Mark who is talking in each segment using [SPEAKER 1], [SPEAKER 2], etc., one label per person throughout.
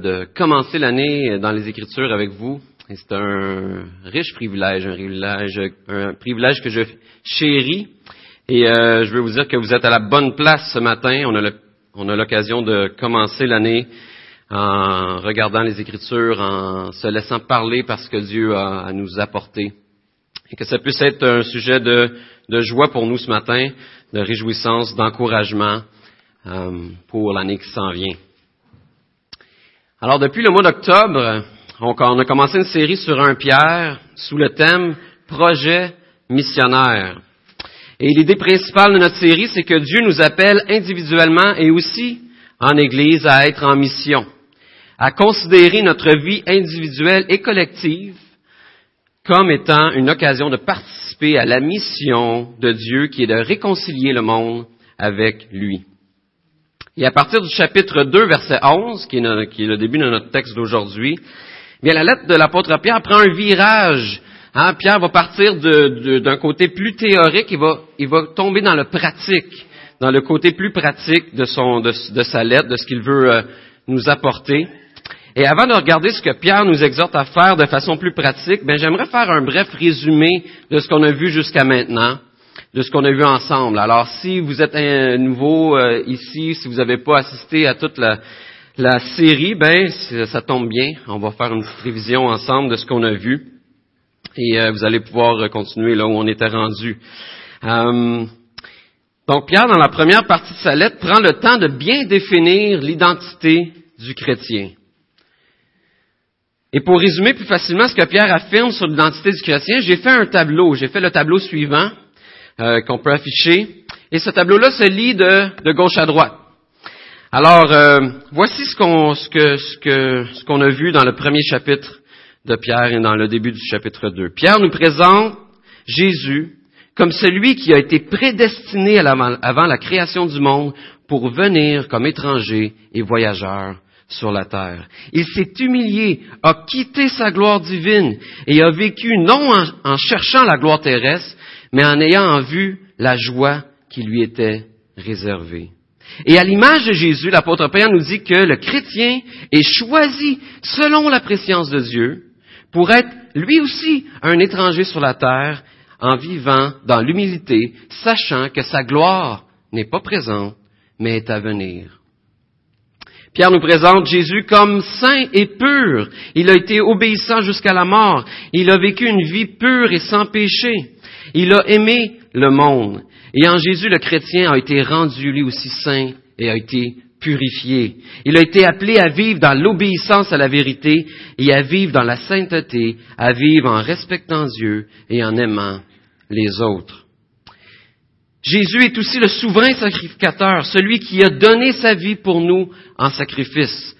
[SPEAKER 1] de commencer l'année dans les Écritures avec vous. C'est un riche privilège, un privilège, un privilège que je chéris. Et euh, je veux vous dire que vous êtes à la bonne place ce matin. On a l'occasion de commencer l'année en regardant les Écritures, en se laissant parler parce que Dieu a à nous apporter. Et que ça puisse être un sujet de, de joie pour nous ce matin, de réjouissance, d'encouragement euh, pour l'année qui s'en vient. Alors, depuis le mois d'octobre, on, a commencé une série sur un Pierre sous le thème Projet missionnaire. Et l'idée principale de notre série, c'est que Dieu nous appelle individuellement et aussi en Église à être en mission, à considérer notre vie individuelle et collective comme étant une occasion de participer à la mission de Dieu qui est de réconcilier le monde avec lui. Et à partir du chapitre 2, verset 11, qui est, le début de notre texte d'aujourd'hui, bien la lettre de l'apôtre Pierre prend un virage. Hein, Pierre va partir d'un côté plus théorique, il va, il va tomber dans le pratique, dans le côté plus pratique de, son, de, sa lettre, de ce qu'il veut euh, nous apporter. Et avant de regarder ce que Pierre nous exhorte à faire de façon plus pratique, ben j'aimerais faire un bref résumé de ce qu'on a vu jusqu'à maintenant de ce qu'on a vu ensemble. Alors, si vous êtes un nouveau euh, ici, si vous n'avez pas assisté à toute la, série, ben ça tombe bien. On va faire une petite révision ensemble de ce qu'on a vu. Et euh, vous allez pouvoir continuer là où on était rendu. Euh, donc, Pierre, dans la première partie de sa lettre, prend le temps de bien définir l'identité du chrétien. Et pour résumer plus facilement ce que Pierre affirme sur l'identité du chrétien, j'ai fait un tableau. J'ai fait le tableau suivant. Euh, qu'on peut afficher. Et ce tableau-là se lit de, gauche à droite. Alors, euh, voici ce qu'on ce que, ce que, ce a vu dans le premier chapitre de Pierre et dans le début du chapitre 2. Pierre nous présente Jésus comme celui qui a été prédestiné avant la création du monde pour venir comme étranger et voyageur sur la terre. Il s'est humilié, a quitté sa gloire divine et a vécu non en cherchant la gloire terrestre, mais en ayant en vue la joie qui lui était réservée. Et à l'image de Jésus, l'apôtre Pierre nous dit que le chrétien est choisi selon la préscience de Dieu pour être lui aussi un étranger sur la terre en vivant dans l'humilité, sachant que sa gloire n'est pas présente, mais est à venir. Pierre nous présente Jésus comme saint et pur. Il a été obéissant jusqu'à la mort. Il a vécu une vie pure et sans péché. Il a aimé le monde. Et en Jésus, le chrétien a été rendu lui aussi saint et a été purifié. Il a été appelé à vivre dans l'obéissance à la vérité et à vivre dans la sainteté, à vivre en respectant Dieu et en aimant les autres. Jésus est aussi le souverain sacrificateur, celui qui a donné sa vie pour nous en sacrifice.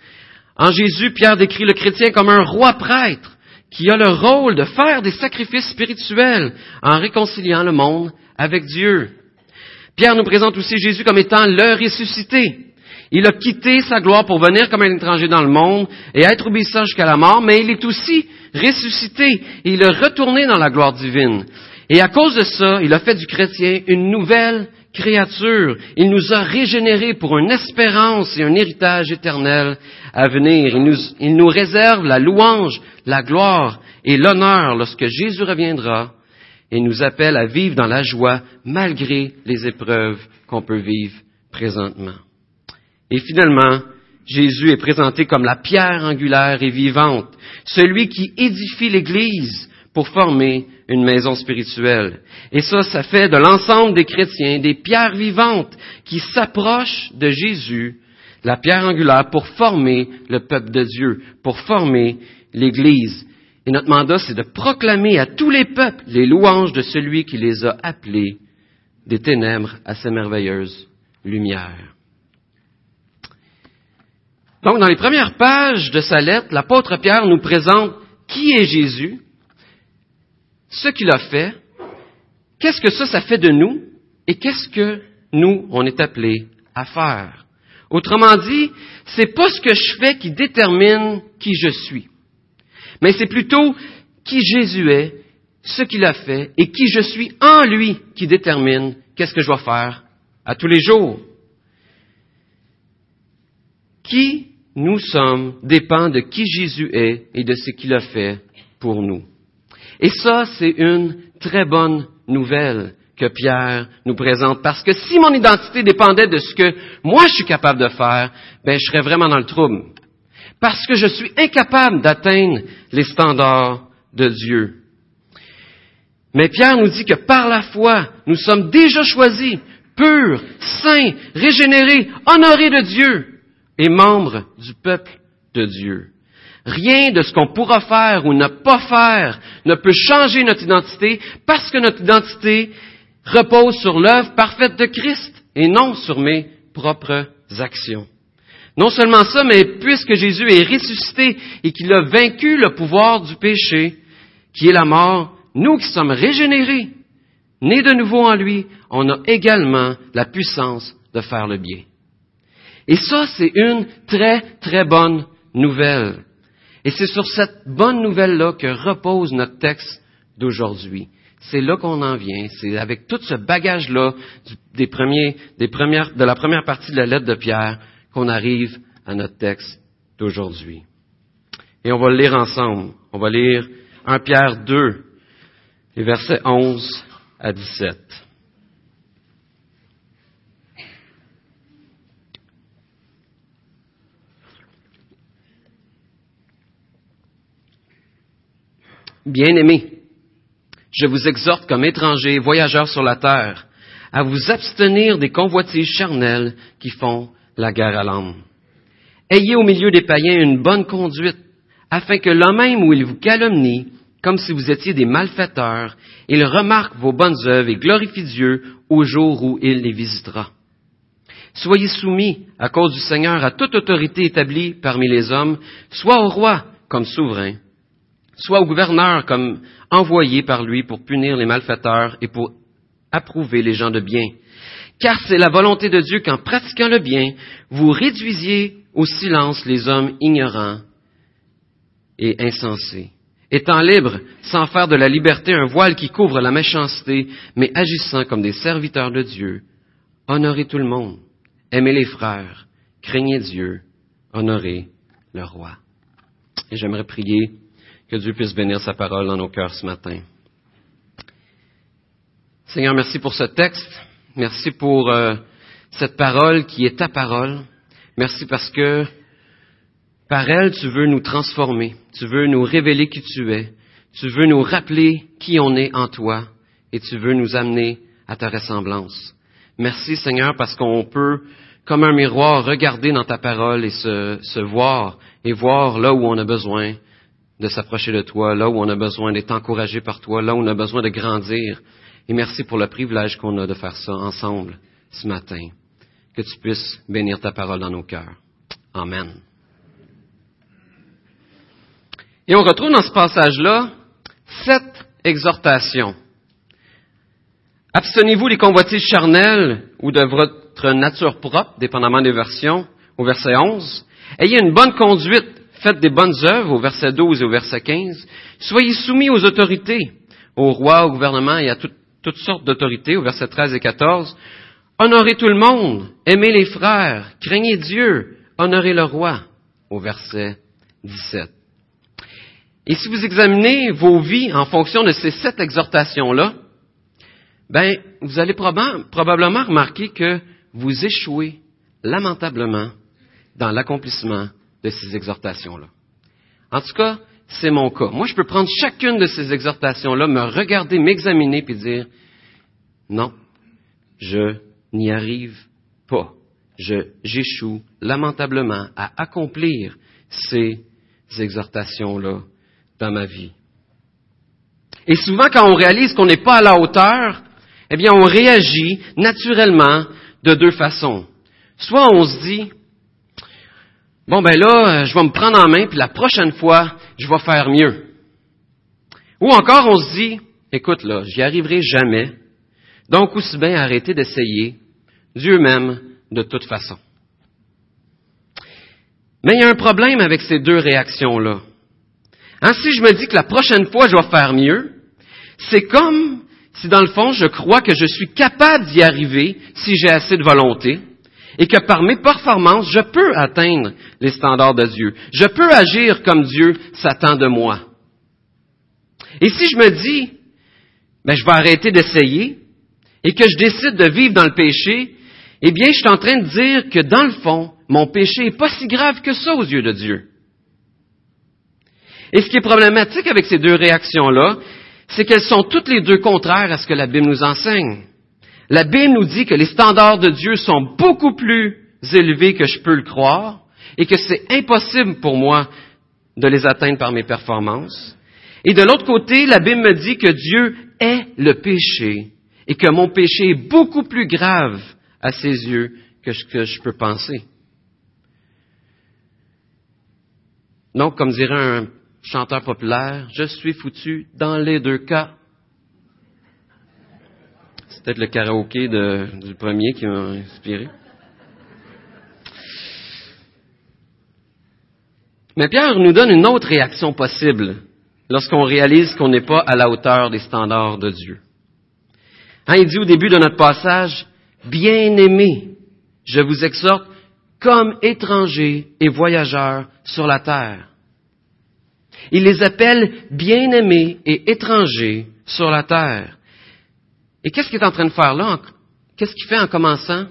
[SPEAKER 1] En Jésus, Pierre décrit le chrétien comme un roi prêtre, qui a le rôle de faire des sacrifices spirituels en réconciliant le monde avec Dieu. Pierre nous présente aussi Jésus comme étant le ressuscité. Il a quitté sa gloire pour venir comme un étranger dans le monde et être obéissant jusqu'à la mort, mais il est aussi ressuscité il est retourné dans la gloire divine. Et à cause de ça, il a fait du chrétien une nouvelle créature. Il nous a régénérés pour une espérance et un héritage éternel à venir. Il nous, il nous réserve la louange, la gloire et l'honneur lorsque Jésus reviendra et nous appelle à vivre dans la joie malgré les épreuves qu'on peut vivre présentement. Et finalement, Jésus est présenté comme la pierre angulaire et vivante, celui qui édifie l'Église pour former une maison spirituelle. Et ça, ça fait de l'ensemble des chrétiens des pierres vivantes qui s'approchent de Jésus, la pierre angulaire, pour former le peuple de Dieu, pour former l'Église. Et notre mandat, c'est de proclamer à tous les peuples les louanges de celui qui les a appelés des ténèbres à sa merveilleuse lumière. Donc, dans les premières pages de sa lettre, l'apôtre Pierre nous présente qui est Jésus, ce qu'il a fait, qu'est-ce que ça, ça fait de nous et qu'est-ce que nous, on est appelés à faire. Autrement dit, c'est pas ce que je fais qui détermine qui je suis, mais c'est plutôt qui Jésus est, ce qu'il a fait et qui je suis en lui qui détermine qu'est-ce que je dois faire à tous les jours. Qui nous sommes dépend de qui Jésus est et de ce qu'il a fait pour nous. Et ça, c'est une très bonne nouvelle que Pierre nous présente, parce que si mon identité dépendait de ce que moi je suis capable de faire, ben je serais vraiment dans le trouble. Parce que je suis incapable d'atteindre les standards de Dieu. Mais Pierre nous dit que par la foi, nous sommes déjà choisis, purs, saints, régénérés, honorés de Dieu et membres du peuple de Dieu. Rien de ce qu'on pourra faire ou ne pas faire ne peut changer notre identité parce que notre identité repose sur l'œuvre parfaite de Christ et non sur mes propres actions. Non seulement ça, mais puisque Jésus est ressuscité et qu'il a vaincu le pouvoir du péché, qui est la mort, nous qui sommes régénérés, nés de nouveau en lui, on a également la puissance de faire le bien. Et ça, c'est une très, très bonne nouvelle. Et c'est sur cette bonne nouvelle-là que repose notre texte d'aujourd'hui. C'est là qu'on en vient. C'est avec tout ce bagage-là des premiers, des premières, de la première partie de la lettre de Pierre qu'on arrive à notre texte d'aujourd'hui. Et on va le lire ensemble. On va lire 1 Pierre 2, les versets 11 à 17. Bien-aimés, je vous exhorte comme étrangers, voyageurs sur la terre, à vous abstenir des convoitises charnelles qui font la guerre à l'âme. Ayez au milieu des païens une bonne conduite, afin que l'homme même où il vous calomnie, comme si vous étiez des malfaiteurs, il remarque vos bonnes œuvres et glorifie Dieu au jour où il les visitera. Soyez soumis, à cause du Seigneur, à toute autorité établie parmi les hommes, soit au roi comme souverain, soit au gouverneur comme envoyé par lui pour punir les malfaiteurs et pour approuver les gens de bien. Car c'est la volonté de Dieu qu'en pratiquant le bien, vous réduisiez au silence les hommes ignorants et insensés, étant libres, sans faire de la liberté un voile qui couvre la méchanceté, mais agissant comme des serviteurs de Dieu. Honorez tout le monde, aimez les frères, craignez Dieu, honorez le roi. Et j'aimerais prier que Dieu puisse bénir sa parole dans nos cœurs ce matin. Seigneur, merci pour ce texte. Merci pour euh, cette parole qui est ta parole. Merci parce que par elle, tu veux nous transformer. Tu veux nous révéler qui tu es. Tu veux nous rappeler qui on est en toi. Et tu veux nous amener à ta ressemblance. Merci Seigneur parce qu'on peut, comme un miroir, regarder dans ta parole et se, se voir et voir là où on a besoin de s'approcher de toi, là où on a besoin d'être encouragé par toi, là où on a besoin de grandir. Et merci pour le privilège qu'on a de faire ça ensemble ce matin. Que tu puisses bénir ta parole dans nos cœurs. Amen. Et on retrouve dans ce passage-là sept exhortations. Abstenez-vous des convoitises charnelles ou de votre nature propre, dépendamment des versions, au verset 11. Ayez une bonne conduite Faites des bonnes œuvres, au verset 12 et au verset 15. Soyez soumis aux autorités, au roi, au gouvernement et à toutes sortes d'autorités, au verset 13 et 14. Honorez tout le monde, aimez les frères, craignez Dieu, honorez le roi, au verset 17. Et si vous examinez vos vies en fonction de ces sept exhortations-là, ben, vous allez probablement remarquer que vous échouez lamentablement dans l'accomplissement de ces exhortations-là. En tout cas, c'est mon cas. Moi, je peux prendre chacune de ces exhortations-là, me regarder, m'examiner, puis dire, non, je n'y arrive pas. Je, j'échoue lamentablement à accomplir ces exhortations-là dans ma vie. Et souvent, quand on réalise qu'on n'est pas à la hauteur, eh bien, on réagit naturellement de deux façons. Soit on se dit, Bon, ben là, euh, je vais me prendre en main, puis la prochaine fois, je vais faire mieux. Ou encore, on se dit, écoute, là, j'y arriverai jamais, donc aussi bien arrêter d'essayer, Dieu m'aime de toute façon. Mais il y a un problème avec ces deux réactions-là. Hein, si je me dis que la prochaine fois, je vais faire mieux, c'est comme si dans le fond, je crois que je suis capable d'y arriver si j'ai assez de volonté, et que par mes performances, je peux atteindre les standards de Dieu. Je peux agir comme Dieu s'attend de moi. Et si je me dis, ben, je vais arrêter d'essayer et que je décide de vivre dans le péché, eh bien, je suis en train de dire que dans le fond, mon péché n'est pas si grave que ça aux yeux de Dieu. Et ce qui est problématique avec ces deux réactions-là, c'est qu'elles sont toutes les deux contraires à ce que la Bible nous enseigne. La Bible nous dit que les standards de Dieu sont beaucoup plus élevés que je peux le croire et que c'est impossible pour moi de les atteindre par mes performances. Et de l'autre côté, la Bible me dit que Dieu est le péché et que mon péché est beaucoup plus grave à ses yeux que ce que je peux penser. Donc, comme dirait un chanteur populaire, je suis foutu dans les deux cas. C'est peut-être le karaoké du premier qui m'a inspiré. Mais Pierre nous donne une autre réaction possible lorsqu'on réalise qu'on n'est pas à la hauteur des standards de Dieu. Hein, il dit au début de notre passage, Bien-aimés, je vous exhorte comme étrangers et voyageurs sur la terre. Il les appelle bien-aimés et étrangers sur la terre. Et qu'est-ce qu'il est en train de faire là? Qu'est-ce qu'il fait en commençant?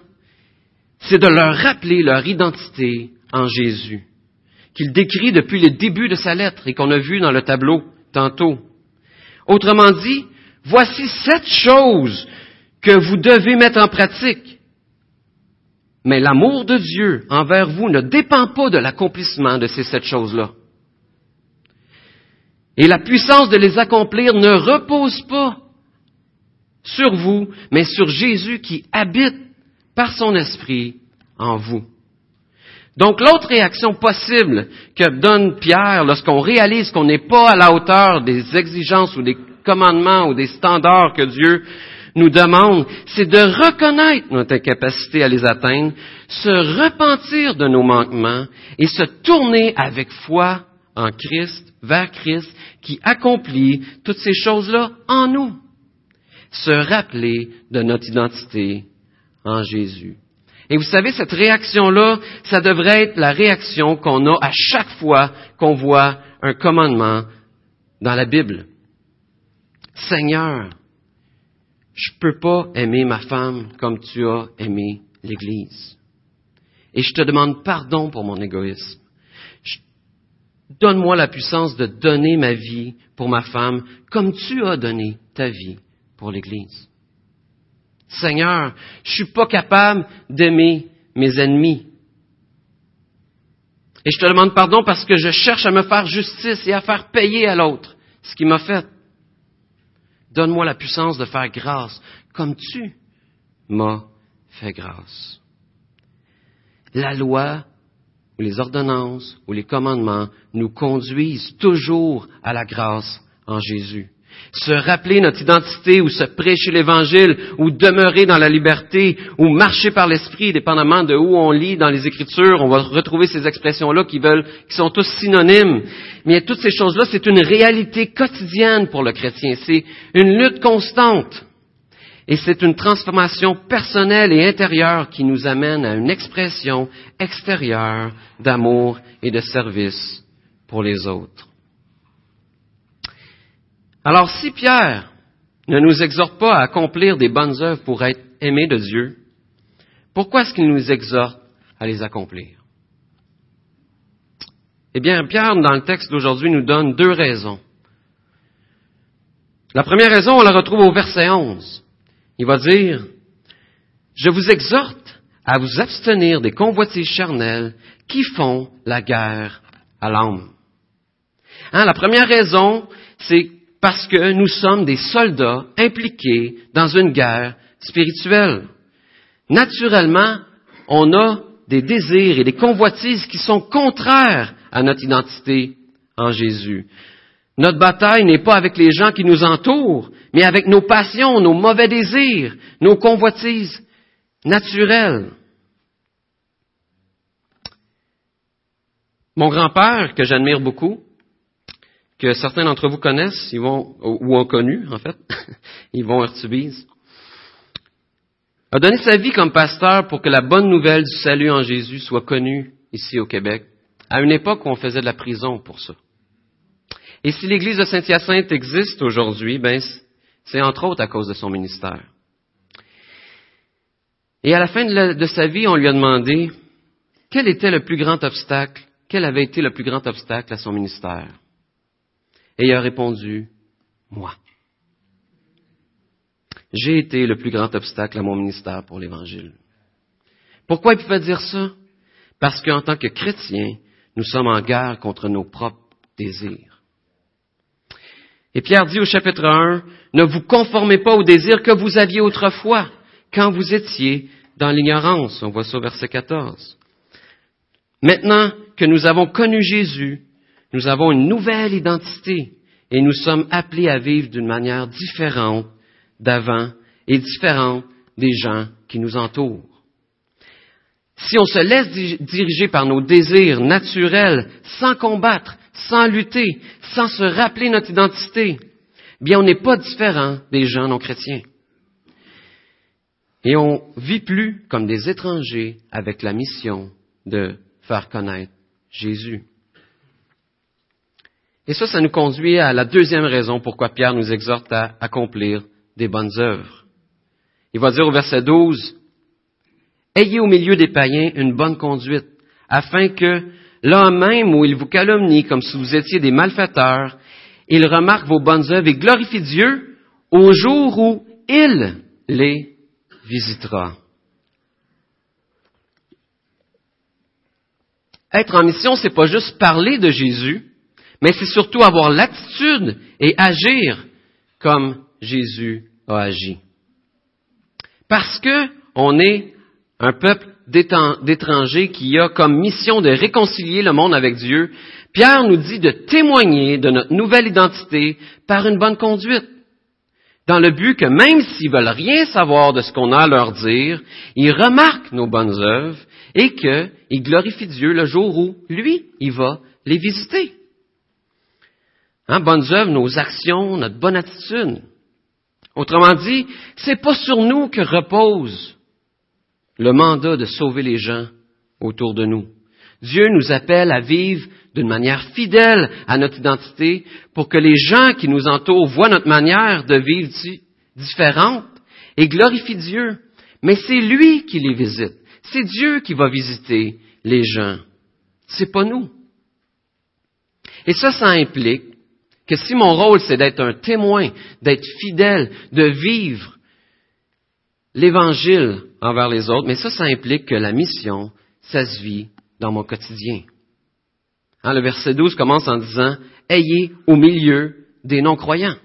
[SPEAKER 1] C'est de leur rappeler leur identité en Jésus, qu'il décrit depuis le début de sa lettre et qu'on a vu dans le tableau tantôt. Autrement dit, voici sept choses que vous devez mettre en pratique. Mais l'amour de Dieu envers vous ne dépend pas de l'accomplissement de ces sept choses-là. Et la puissance de les accomplir ne repose pas sur vous, mais sur Jésus qui habite par son esprit en vous. Donc l'autre réaction possible que donne Pierre lorsqu'on réalise qu'on n'est pas à la hauteur des exigences ou des commandements ou des standards que Dieu nous demande, c'est de reconnaître notre incapacité à les atteindre, se repentir de nos manquements et se tourner avec foi en Christ, vers Christ, qui accomplit toutes ces choses-là en nous. Se rappeler de notre identité en Jésus. Et vous savez, cette réaction-là, ça devrait être la réaction qu'on a à chaque fois qu'on voit un commandement dans la Bible. Seigneur, je ne peux pas aimer ma femme comme tu as aimé l'Église. Et je te demande pardon pour mon égoïsme. Donne-moi la puissance de donner ma vie pour ma femme comme tu as donné ta vie pour l'Église. Seigneur, je suis pas capable d'aimer mes ennemis. Et je te demande pardon parce que je cherche à me faire justice et à faire payer à l'autre ce qu'il m'a fait. Donne-moi la puissance de faire grâce comme tu m'as fait grâce. La loi ou les ordonnances ou les commandements nous conduisent toujours à la grâce en Jésus se rappeler notre identité ou se prêcher l'Évangile ou demeurer dans la liberté ou marcher par l'Esprit, dépendamment de où on lit dans les Écritures, on va retrouver ces expressions-là qui veulent, qui sont tous synonymes. Mais toutes ces choses-là, c'est une réalité quotidienne pour le chrétien. C'est une lutte constante. Et c'est une transformation personnelle et intérieure qui nous amène à une expression extérieure d'amour et de service pour les autres. Alors si Pierre ne nous exhorte pas à accomplir des bonnes œuvres pour être aimé de Dieu, pourquoi est-ce qu'il nous exhorte à les accomplir? Eh bien, Pierre, dans le texte d'aujourd'hui, nous donne deux raisons. La première raison, on la retrouve au verset 11. Il va dire, Je vous exhorte à vous abstenir des convoitises charnelles qui font la guerre à l'âme. Hein, la première raison, c'est parce que nous sommes des soldats impliqués dans une guerre spirituelle. Naturellement, on a des désirs et des convoitises qui sont contraires à notre identité en Jésus. Notre bataille n'est pas avec les gens qui nous entourent, mais avec nos passions, nos mauvais désirs, nos convoitises naturelles. Mon grand-père, que j'admire beaucoup, que certains d'entre vous connaissent, ils vont, ou ont connu, en fait, ils vont Urtubise. a donné sa vie comme pasteur pour que la bonne nouvelle du salut en Jésus soit connue ici au Québec, à une époque où on faisait de la prison pour ça. Et si l'Église de Saint-Hyacinthe existe aujourd'hui, ben, c'est entre autres à cause de son ministère. Et à la fin de, de, sa vie, on lui a demandé quel était le plus grand obstacle, quel avait été le plus grand obstacle à son ministère. Et il a répondu, moi. J'ai été le plus grand obstacle à mon ministère pour l'Évangile. Pourquoi il pouvait dire ça? Parce qu'en tant que chrétiens, nous sommes en guerre contre nos propres désirs. Et Pierre dit au chapitre 1, ne vous conformez pas aux désirs que vous aviez autrefois, quand vous étiez dans l'ignorance. On voit ça au verset 14. Maintenant que nous avons connu Jésus, nous avons une nouvelle identité et nous sommes appelés à vivre d'une manière différente d'avant et différente des gens qui nous entourent. Si on se laisse diriger par nos désirs naturels, sans combattre, sans lutter, sans se rappeler notre identité, bien on n'est pas différent des gens non chrétiens. Et on vit plus comme des étrangers avec la mission de faire connaître Jésus. Et ça, ça nous conduit à la deuxième raison pourquoi Pierre nous exhorte à accomplir des bonnes œuvres. Il va dire au verset 12, Ayez au milieu des païens une bonne conduite, afin que, là même où ils vous calomnient comme si vous étiez des malfaiteurs, ils remarquent vos bonnes œuvres et glorifient Dieu au jour où il les visitera. Être en mission, c'est pas juste parler de Jésus, mais c'est surtout avoir l'attitude et agir comme Jésus a agi. Parce que on est un peuple d'étrangers qui a comme mission de réconcilier le monde avec Dieu, Pierre nous dit de témoigner de notre nouvelle identité par une bonne conduite. Dans le but que même s'ils veulent rien savoir de ce qu'on a à leur dire, ils remarquent nos bonnes œuvres et qu'ils glorifient Dieu le jour où, lui, il va les visiter. Hein, bonnes œuvres, nos actions, notre bonne attitude. Autrement dit, c'est pas sur nous que repose le mandat de sauver les gens autour de nous. Dieu nous appelle à vivre d'une manière fidèle à notre identité pour que les gens qui nous entourent voient notre manière de vivre différente et glorifient Dieu. Mais c'est lui qui les visite. C'est Dieu qui va visiter les gens. C'est pas nous. Et ça, ça implique que si mon rôle, c'est d'être un témoin, d'être fidèle, de vivre l'Évangile envers les autres, mais ça, ça implique que la mission, ça se vit dans mon quotidien. Hein, le verset 12 commence en disant, Ayez au milieu des non-croyants.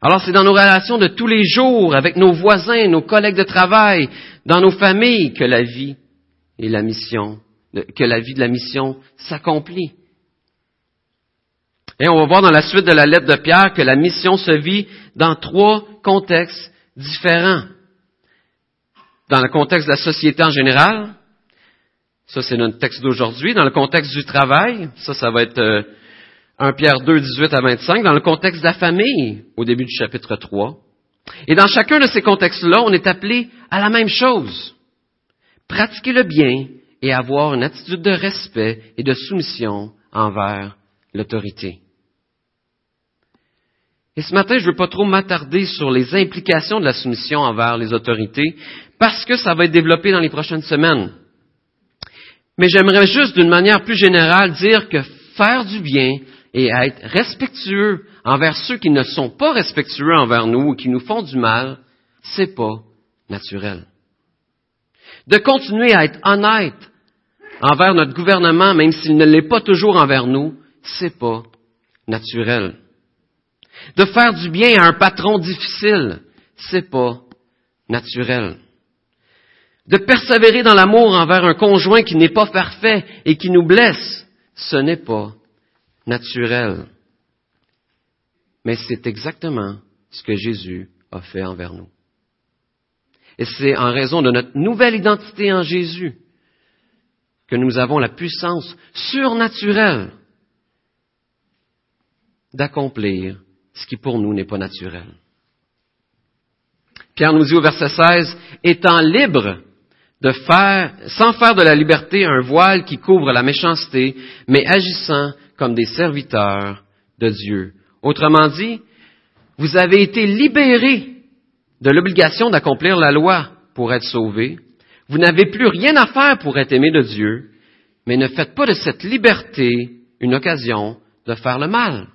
[SPEAKER 1] Alors c'est dans nos relations de tous les jours, avec nos voisins, nos collègues de travail, dans nos familles, que la vie et la mission, que la vie de la mission s'accomplit. Et on va voir dans la suite de la lettre de Pierre que la mission se vit dans trois contextes différents. Dans le contexte de la société en général, ça c'est notre texte d'aujourd'hui. Dans le contexte du travail, ça, ça va être 1 euh, Pierre 2, 18 à 25. Dans le contexte de la famille, au début du chapitre 3. Et dans chacun de ces contextes-là, on est appelé à la même chose. Pratiquer le bien et avoir une attitude de respect et de soumission envers l'autorité. Et ce matin, je ne veux pas trop m'attarder sur les implications de la soumission envers les autorités, parce que ça va être développé dans les prochaines semaines. Mais j'aimerais juste, d'une manière plus générale, dire que faire du bien et être respectueux envers ceux qui ne sont pas respectueux envers nous ou qui nous font du mal, c'est pas naturel. De continuer à être honnête envers notre gouvernement, même s'il ne l'est pas toujours envers nous, c'est pas naturel. De faire du bien à un patron difficile, c'est pas naturel. De persévérer dans l'amour envers un conjoint qui n'est pas parfait et qui nous blesse, ce n'est pas naturel. Mais c'est exactement ce que Jésus a fait envers nous. Et c'est en raison de notre nouvelle identité en Jésus que nous avons la puissance surnaturelle d'accomplir ce qui pour nous n'est pas naturel. Pierre nous dit au verset 16, étant libre de faire, sans faire de la liberté un voile qui couvre la méchanceté, mais agissant comme des serviteurs de Dieu. Autrement dit, vous avez été libérés de l'obligation d'accomplir la loi pour être sauvés. Vous n'avez plus rien à faire pour être aimé de Dieu, mais ne faites pas de cette liberté une occasion de faire le mal.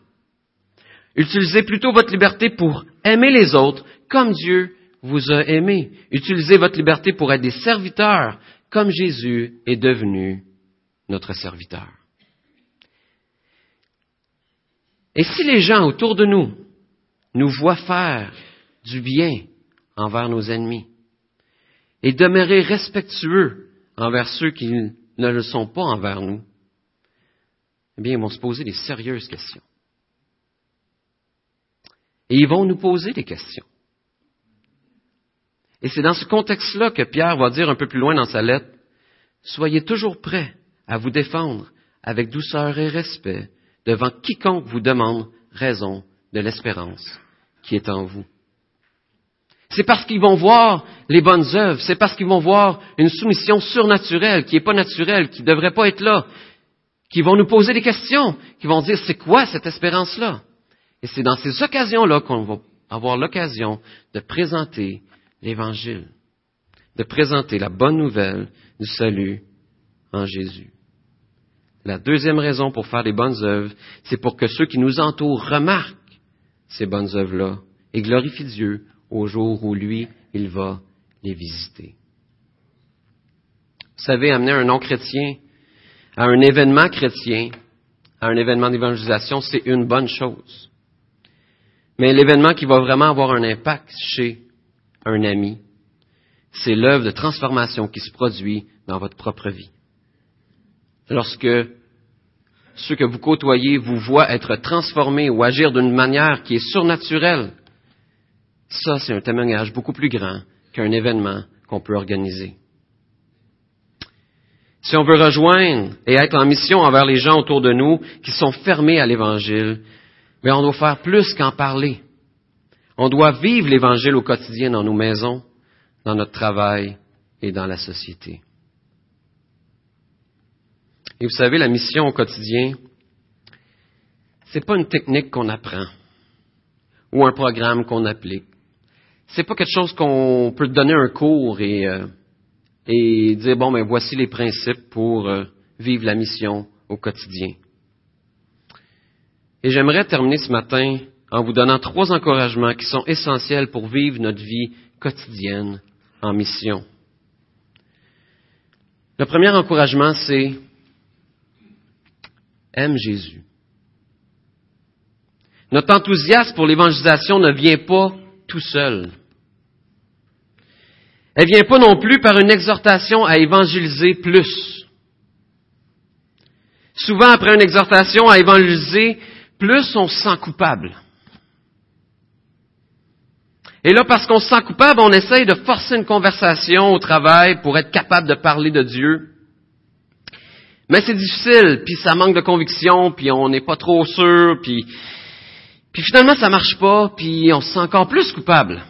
[SPEAKER 1] Utilisez plutôt votre liberté pour aimer les autres comme Dieu vous a aimé. Utilisez votre liberté pour être des serviteurs comme Jésus est devenu notre serviteur. Et si les gens autour de nous nous voient faire du bien envers nos ennemis et demeurer respectueux envers ceux qui ne le sont pas envers nous, eh bien, ils vont se poser des sérieuses questions. Et ils vont nous poser des questions. Et c'est dans ce contexte-là que Pierre va dire un peu plus loin dans sa lettre, Soyez toujours prêts à vous défendre avec douceur et respect devant quiconque vous demande raison de l'espérance qui est en vous. C'est parce qu'ils vont voir les bonnes œuvres, c'est parce qu'ils vont voir une soumission surnaturelle qui n'est pas naturelle, qui ne devrait pas être là, qui vont nous poser des questions, qui vont dire c'est quoi cette espérance-là? Et c'est dans ces occasions-là qu'on va avoir l'occasion de présenter l'Évangile, de présenter la bonne nouvelle du salut en Jésus. La deuxième raison pour faire des bonnes œuvres, c'est pour que ceux qui nous entourent remarquent ces bonnes œuvres-là et glorifient Dieu au jour où lui, il va les visiter. Vous savez, amener un non-chrétien à un événement chrétien, à un événement d'évangélisation, c'est une bonne chose. Mais l'événement qui va vraiment avoir un impact chez un ami, c'est l'œuvre de transformation qui se produit dans votre propre vie. Lorsque ceux que vous côtoyez vous voient être transformés ou agir d'une manière qui est surnaturelle, ça, c'est un témoignage beaucoup plus grand qu'un événement qu'on peut organiser. Si on veut rejoindre et être en mission envers les gens autour de nous qui sont fermés à l'Évangile, mais on doit faire plus qu'en parler. On doit vivre l'Évangile au quotidien dans nos maisons, dans notre travail et dans la société. Et vous savez, la mission au quotidien, c'est pas une technique qu'on apprend ou un programme qu'on applique. C'est pas quelque chose qu'on peut donner un cours et euh, et dire, bon, ben voici les principes pour euh, vivre la mission au quotidien. Et j'aimerais terminer ce matin en vous donnant trois encouragements qui sont essentiels pour vivre notre vie quotidienne en mission. Le premier encouragement, c'est aime Jésus. Notre enthousiasme pour l'évangélisation ne vient pas tout seul. Elle vient pas non plus par une exhortation à évangéliser plus. Souvent, après une exhortation à évangéliser plus, on se sent coupable. Et là, parce qu'on se sent coupable, on essaye de forcer une conversation au travail pour être capable de parler de Dieu. Mais c'est difficile, puis ça manque de conviction, puis on n'est pas trop sûr, puis, puis finalement ça marche pas, puis on se sent encore plus coupable.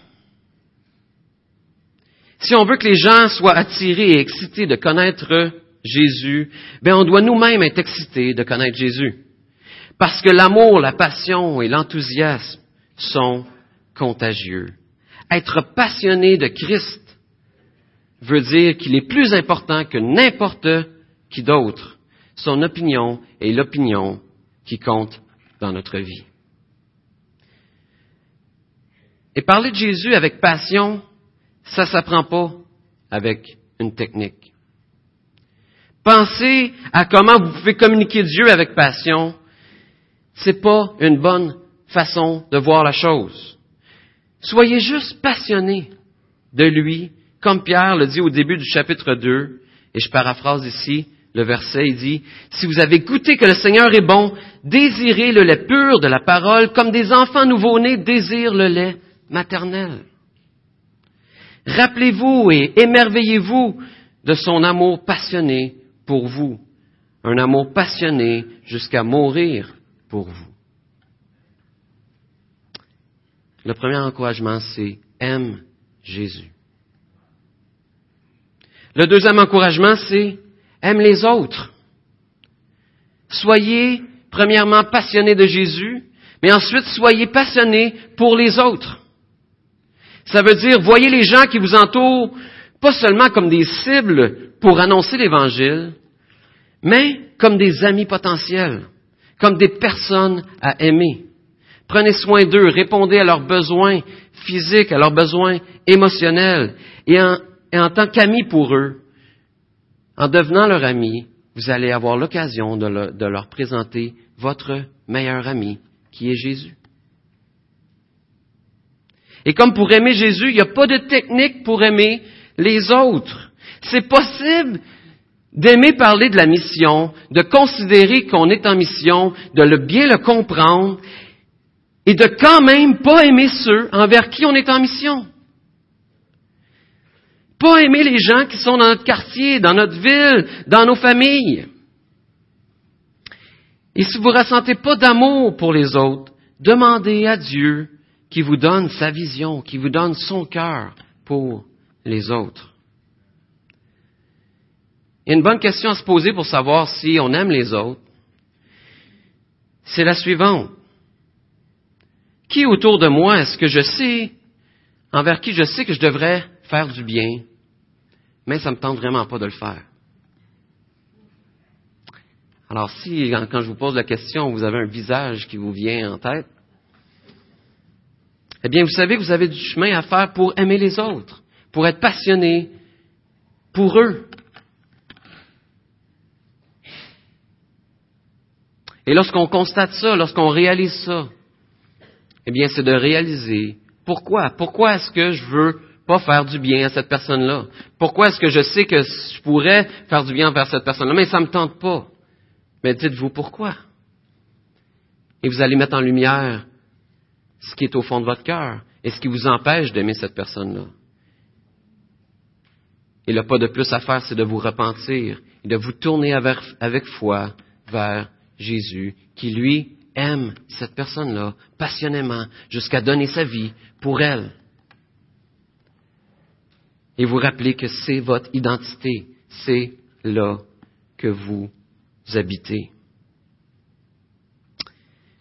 [SPEAKER 1] Si on veut que les gens soient attirés et excités de connaître Jésus, ben on doit nous-mêmes être excités de connaître Jésus. Parce que l'amour, la passion et l'enthousiasme sont contagieux. Être passionné de Christ veut dire qu'il est plus important que n'importe qui d'autre. Son opinion est l'opinion qui compte dans notre vie. Et parler de Jésus avec passion, ça s'apprend pas avec une technique. Pensez à comment vous pouvez communiquer Dieu avec passion. C'est pas une bonne façon de voir la chose. Soyez juste passionnés de lui, comme Pierre le dit au début du chapitre 2, et je paraphrase ici le verset, il dit, Si vous avez goûté que le Seigneur est bon, désirez le lait pur de la parole, comme des enfants nouveau-nés désirent le lait maternel. Rappelez-vous et émerveillez-vous de son amour passionné pour vous, un amour passionné jusqu'à mourir pour vous. Le premier encouragement, c'est aime Jésus. Le deuxième encouragement, c'est aime les autres. Soyez premièrement passionnés de Jésus, mais ensuite soyez passionnés pour les autres. Ça veut dire, voyez les gens qui vous entourent pas seulement comme des cibles pour annoncer l'Évangile, mais comme des amis potentiels, comme des personnes à aimer. Prenez soin d'eux, répondez à leurs besoins physiques, à leurs besoins émotionnels, et en, en tant qu'amis pour eux, en devenant leur ami, vous allez avoir l'occasion de, leur présenter votre meilleur ami, qui est Jésus. Et comme pour aimer Jésus, il n'y a pas de technique pour aimer les autres. C'est possible d'aimer parler de la mission, de considérer qu'on est en mission, de le bien le comprendre, et de quand même pas aimer ceux envers qui on est en mission. Pas aimer les gens qui sont dans notre quartier, dans notre ville, dans nos familles. Et si vous ne ressentez pas d'amour pour les autres, demandez à Dieu qui vous donne sa vision, qui vous donne son cœur pour les autres. Une bonne question à se poser pour savoir si on aime les autres. C'est la suivante. Qui autour de moi est-ce que je sais, envers qui je sais que je devrais faire du bien, mais ça ne me tente vraiment pas de le faire? Alors si, quand je vous pose la question, vous avez un visage qui vous vient en tête, eh bien, vous savez que vous avez du chemin à faire pour aimer les autres, pour être passionné pour eux. Et lorsqu'on constate ça, lorsqu'on réalise ça, eh bien, c'est de réaliser pourquoi. Pourquoi est-ce que je veux pas faire du bien à cette personne-là? Pourquoi est-ce que je sais que je pourrais faire du bien envers cette personne-là, mais ça ne me tente pas? Mais dites-vous pourquoi? Et vous allez mettre en lumière ce qui est au fond de votre cœur et ce qui vous empêche d'aimer cette personne-là. Et le pas de plus à faire, c'est de vous repentir et de vous tourner avec, avec foi vers Jésus, qui lui aime cette personne-là passionnément jusqu'à donner sa vie pour elle. Et vous rappelez que c'est votre identité, c'est là que vous habitez.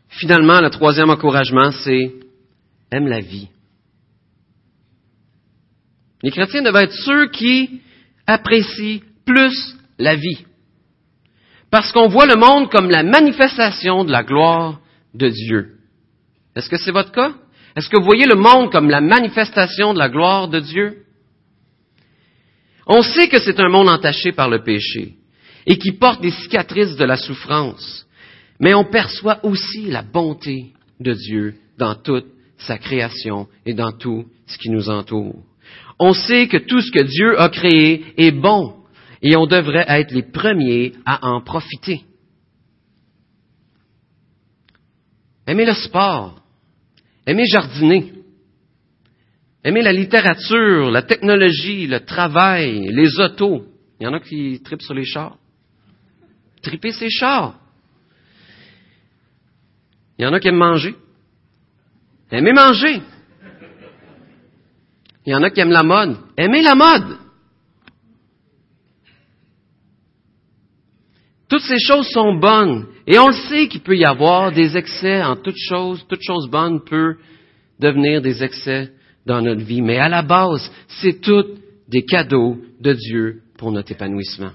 [SPEAKER 1] Finalement, le troisième encouragement, c'est aime la vie. Les chrétiens doivent être ceux qui apprécient plus la vie. Parce qu'on voit le monde comme la manifestation de la gloire de Dieu. Est-ce que c'est votre cas? Est-ce que vous voyez le monde comme la manifestation de la gloire de Dieu? On sait que c'est un monde entaché par le péché et qui porte des cicatrices de la souffrance mais on perçoit aussi la bonté de Dieu dans toute sa création et dans tout ce qui nous entoure. On sait que tout ce que Dieu a créé est bon et on devrait être les premiers à en profiter. Aimez le sport, aimez jardiner, aimez la littérature, la technologie, le travail, les autos. Il y en a qui tripent sur les chars. Triper ses chars. Il y en a qui aiment manger. Aimez manger. Il y en a qui aiment la mode. Aimez la mode. Toutes ces choses sont bonnes. Et on le sait qu'il peut y avoir des excès en toutes choses. Toute chose bonne peut devenir des excès dans notre vie. Mais à la base, c'est tout des cadeaux de Dieu pour notre épanouissement.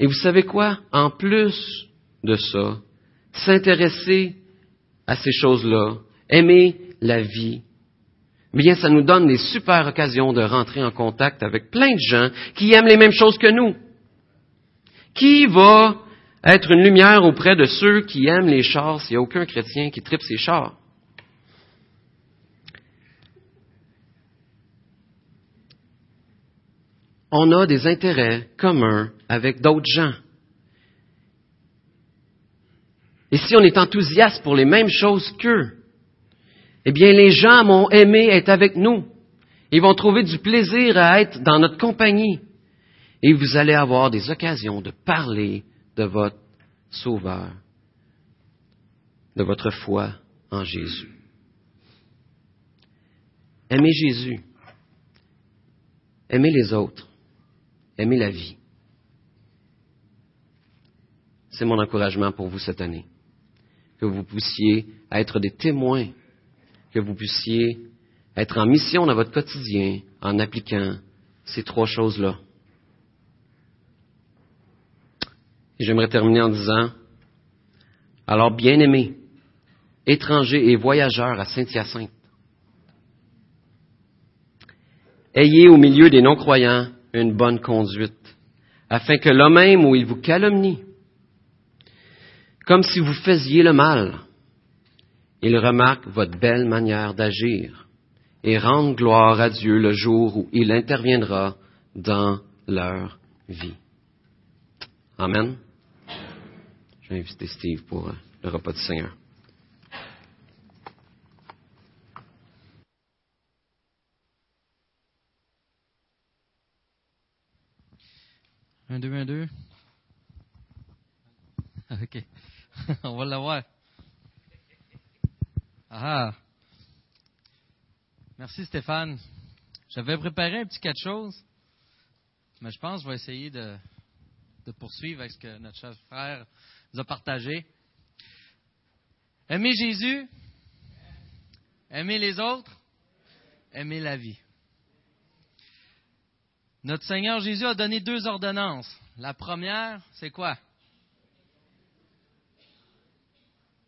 [SPEAKER 1] Et vous savez quoi? En plus de ça, s'intéresser à ces choses-là, aimer la vie, bien, ça nous donne des super occasions de rentrer en contact avec plein de gens qui aiment les mêmes choses que nous. Qui va être une lumière auprès de ceux qui aiment les chars s'il n'y a aucun chrétien qui tripe ses chars? On a des intérêts communs avec d'autres gens. Et si on est enthousiaste pour les mêmes choses qu'eux, eh bien, les gens vont aimer être avec nous. Ils vont trouver du plaisir à être dans notre compagnie. Et vous allez avoir des occasions de parler de votre Sauveur, de votre foi en Jésus. Aimez Jésus. Aimez les autres. Aimez la vie. C'est mon encouragement pour vous cette année. Que vous puissiez être des témoins, que vous puissiez être en mission dans votre quotidien en appliquant ces trois choses-là. Et j'aimerais terminer en disant, alors bien-aimés, étrangers et voyageurs à Saint-Hyacinthe, ayez au milieu des non-croyants une bonne conduite, afin que l'homme même où il vous calomnie, comme si vous faisiez le mal, il remarque votre belle manière d'agir et rende gloire à Dieu le jour où il interviendra dans leur vie. Amen. Je vais inviter Steve pour euh, le repas du Seigneur.
[SPEAKER 2] Un, deux, un, deux. OK. On va l'avoir. Ah. Merci Stéphane. J'avais préparé un petit quelque chose, mais je pense que je vais essayer de, de poursuivre avec ce que notre cher frère nous a partagé. Aimer Jésus, aimer les autres, aimer la vie. Notre Seigneur Jésus a donné deux ordonnances. La première, c'est quoi?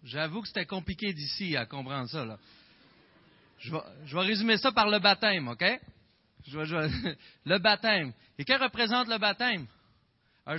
[SPEAKER 2] J'avoue que c'était compliqué d'ici à comprendre ça. Là. Je, vais, je, vais, résumer ça par le baptême, OK? Je vais, je le baptême. Et que représente le baptême? Ah,